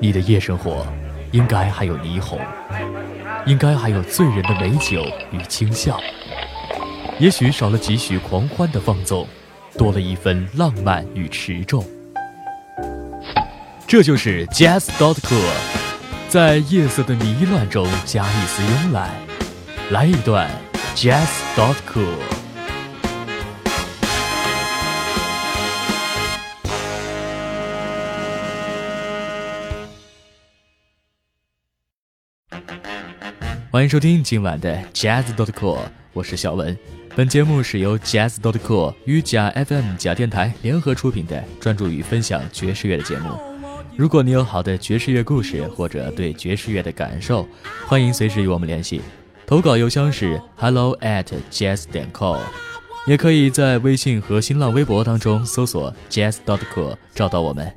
你的夜生活应该还有霓虹，应该还有醉人的美酒与轻笑，也许少了几许狂欢的放纵，多了一份浪漫与持重。这就是 Jazz dot cool，在夜色的迷乱中加一丝慵懒，来一段 Jazz dot cool。欢迎收听今晚的 Jazz dot cool，我是小文。本节目是由 Jazz dot cool 与假 FM 假电台联合出品的，专注于分享爵士乐的节目。如果你有好的爵士乐故事或者对爵士乐的感受，欢迎随时与我们联系。投稿邮箱是 hello at jazz 点 com，也可以在微信和新浪微博当中搜索 Jazz dot cool 找到我们。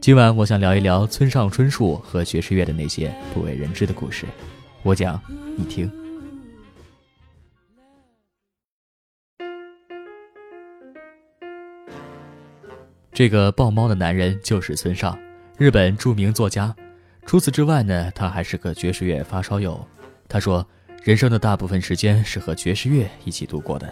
今晚我想聊一聊村上春树和爵士乐的那些不为人知的故事。我讲，你听。这个抱猫的男人就是村上，日本著名作家。除此之外呢，他还是个爵士乐发烧友。他说，人生的大部分时间是和爵士乐一起度过的。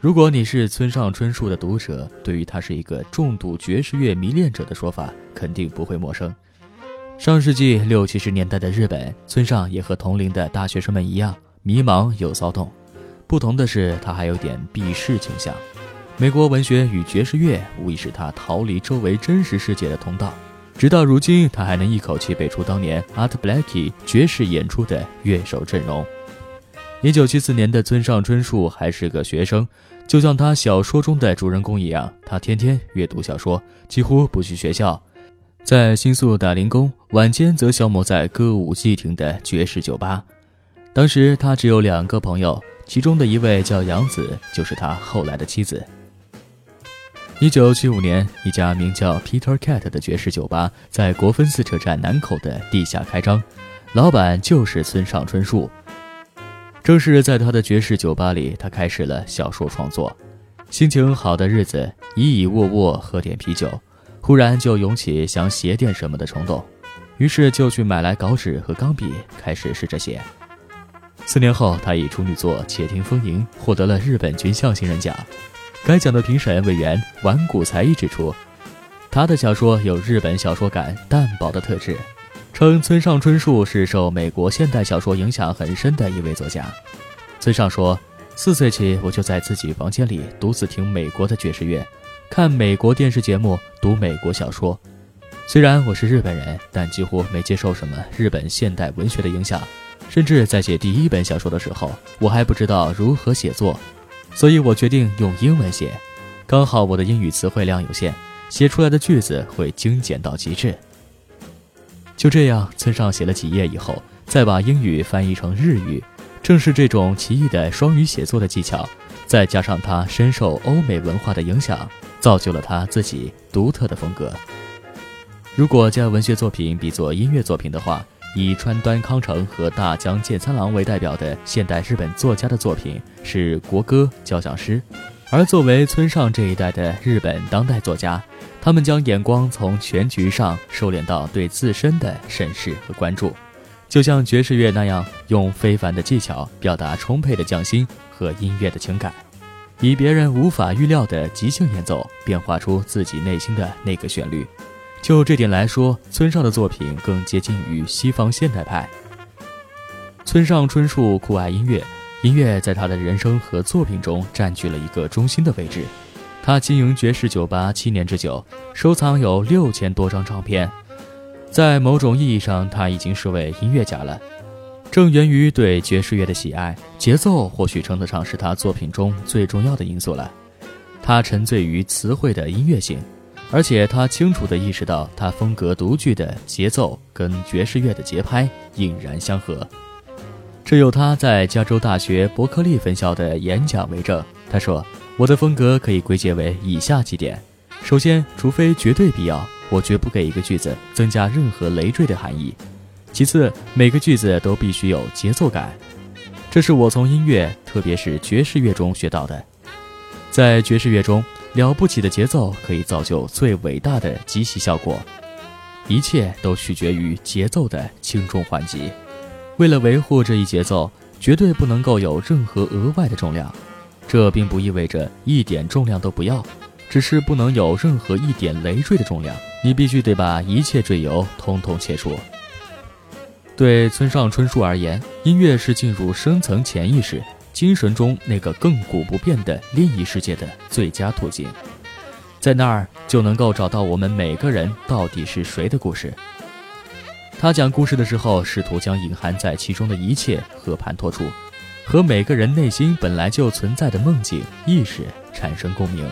如果你是村上春树的读者，对于他是一个重度爵士乐迷恋者的说法，肯定不会陌生。上世纪六七十年代的日本，村上也和同龄的大学生们一样迷茫又骚动。不同的是，他还有点避世倾向。美国文学与爵士乐无疑是他逃离周围真实世界的通道。直到如今，他还能一口气背出当年 Art Blakey 爵士演出的乐手阵容。一九七四年的村上春树还是个学生，就像他小说中的主人公一样，他天天阅读小说，几乎不去学校。在新宿打零工，晚间则消磨在歌舞伎町的爵士酒吧。当时他只有两个朋友，其中的一位叫杨子，就是他后来的妻子。一九七五年，一家名叫 Peter Cat 的爵士酒吧在国分寺车站南口的地下开张，老板就是村上春树。正是在他的爵士酒吧里，他开始了小说创作。心情好的日子，倚倚卧卧喝点啤酒。突然就涌起想写点什么的冲动，于是就去买来稿纸和钢笔，开始试着写。四年后，他以处女作《且听风吟》获得了日本军校新人奖。该奖的评审委员丸谷才一指出，他的小说有日本小说感淡薄的特质，称村上春树是受美国现代小说影响很深的一位作家。村上说：“四岁起，我就在自己房间里独自听美国的爵士乐。”看美国电视节目，读美国小说。虽然我是日本人，但几乎没接受什么日本现代文学的影响。甚至在写第一本小说的时候，我还不知道如何写作，所以我决定用英文写。刚好我的英语词汇量有限，写出来的句子会精简到极致。就这样，村上写了几页以后，再把英语翻译成日语。正是这种奇异的双语写作的技巧，再加上他深受欧美文化的影响。造就了他自己独特的风格。如果将文学作品比作音乐作品的话，以川端康成和大江健三郎为代表的现代日本作家的作品是国歌、交响诗；而作为村上这一代的日本当代作家，他们将眼光从全局上收敛到对自身的审视和关注，就像爵士乐那样，用非凡的技巧表达充沛的匠心和音乐的情感。以别人无法预料的即兴演奏，变化出自己内心的那个旋律。就这点来说，村上的作品更接近于西方现代派。村上春树酷爱音乐，音乐在他的人生和作品中占据了一个中心的位置。他经营爵士酒吧七年之久，收藏有六千多张唱片。在某种意义上，他已经是位音乐家了。正源于对爵士乐的喜爱，节奏或许称得上是他作品中最重要的因素了。他沉醉于词汇的音乐性，而且他清楚地意识到，他风格独具的节奏跟爵士乐的节拍引然相合。这有他在加州大学伯克利分校的演讲为证。他说：“我的风格可以归结为以下几点：首先，除非绝对必要，我绝不给一个句子增加任何累赘的含义。”其次，每个句子都必须有节奏感，这是我从音乐，特别是爵士乐中学到的。在爵士乐中，了不起的节奏可以造就最伟大的即席效果。一切都取决于节奏的轻重缓急。为了维护这一节奏，绝对不能够有任何额外的重量。这并不意味着一点重量都不要，只是不能有任何一点累赘的重量。你必须得把一切赘油通通切除。对村上春树而言，音乐是进入深层潜意识、精神中那个亘古不变的另一世界的最佳途径。在那儿就能够找到我们每个人到底是谁的故事。他讲故事的时候，试图将隐含在其中的一切和盘托出，和每个人内心本来就存在的梦境意识产生共鸣。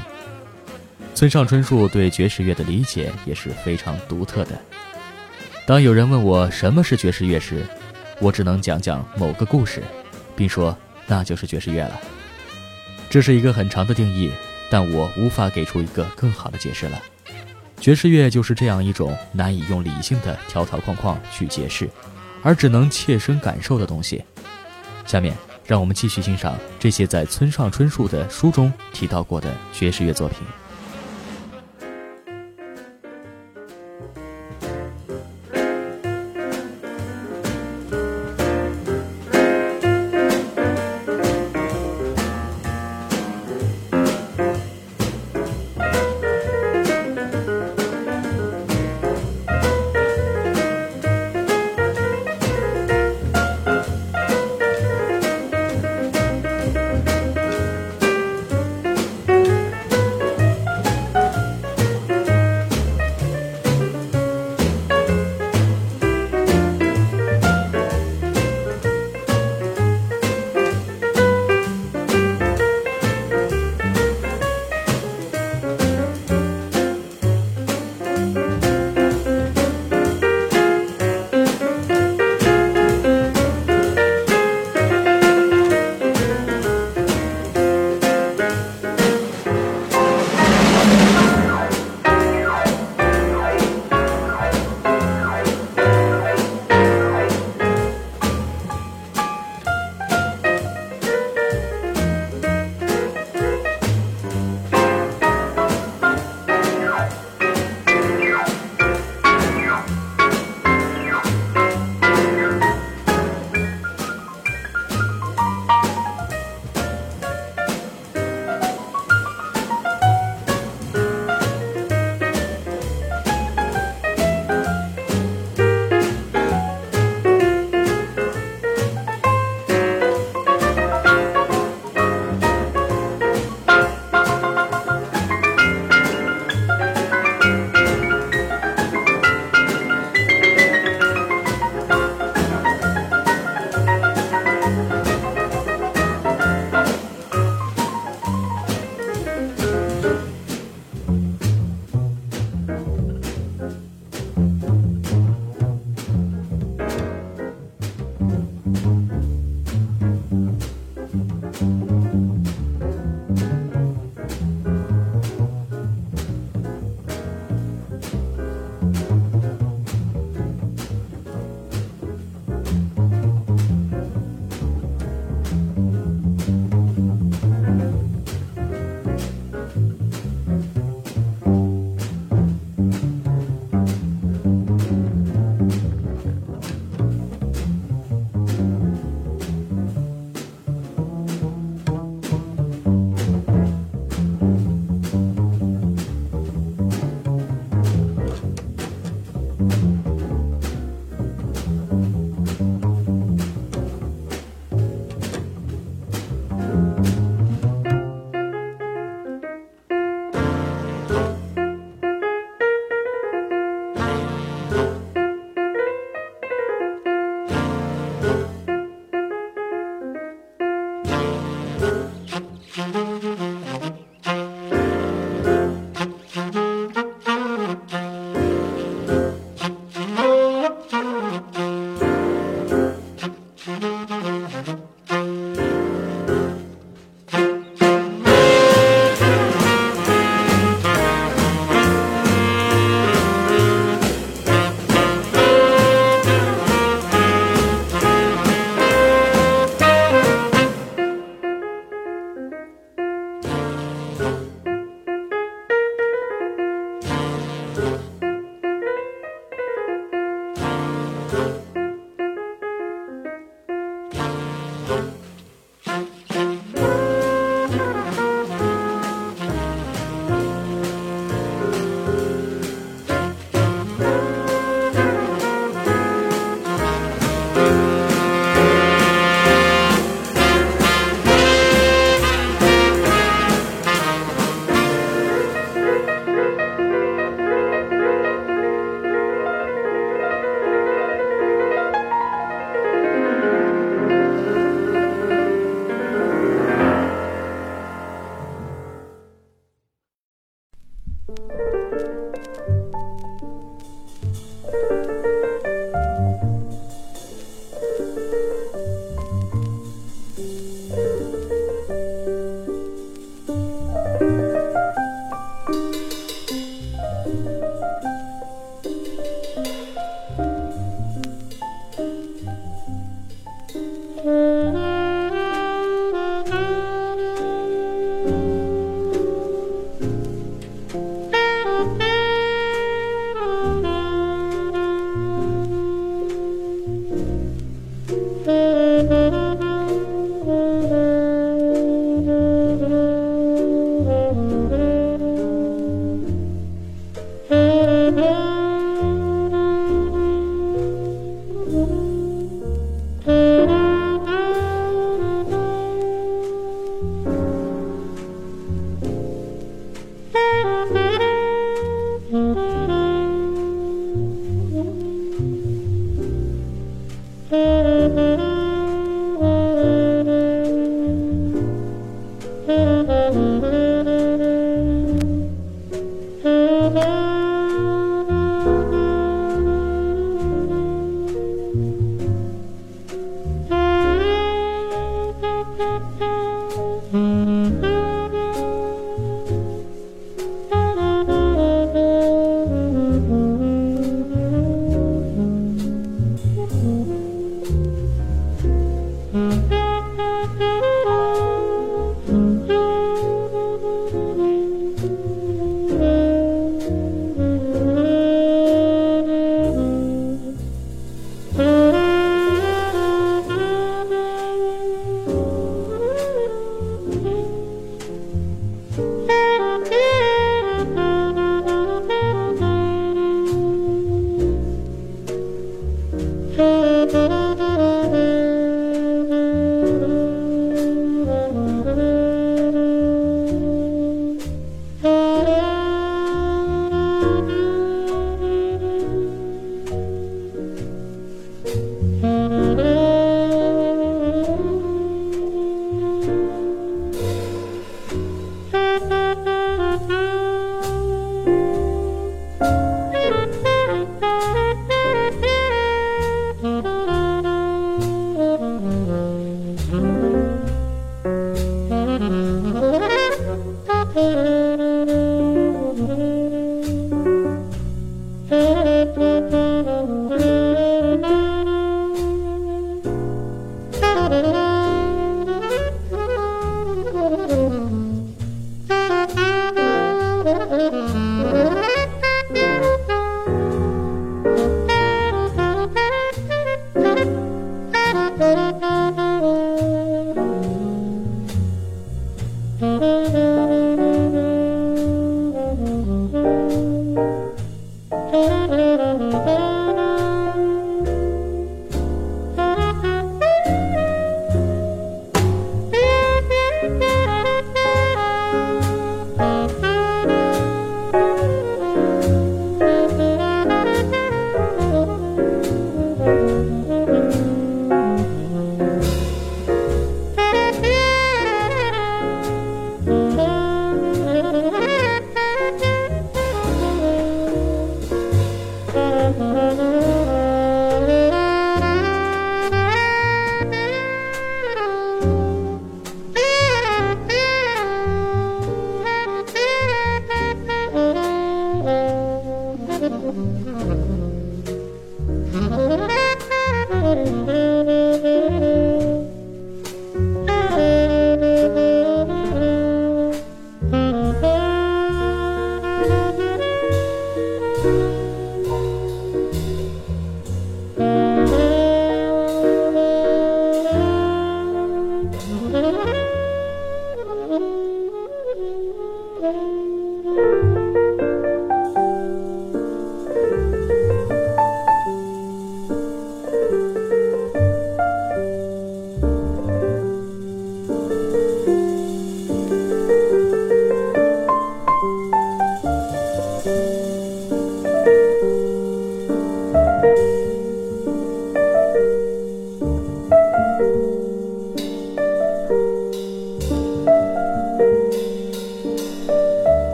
村上春树对爵士乐的理解也是非常独特的。当有人问我什么是爵士乐时，我只能讲讲某个故事，并说那就是爵士乐了。这是一个很长的定义。但我无法给出一个更好的解释了。爵士乐就是这样一种难以用理性的条条框框去解释，而只能切身感受的东西。下面，让我们继续欣赏这些在村上春树的书中提到过的爵士乐作品。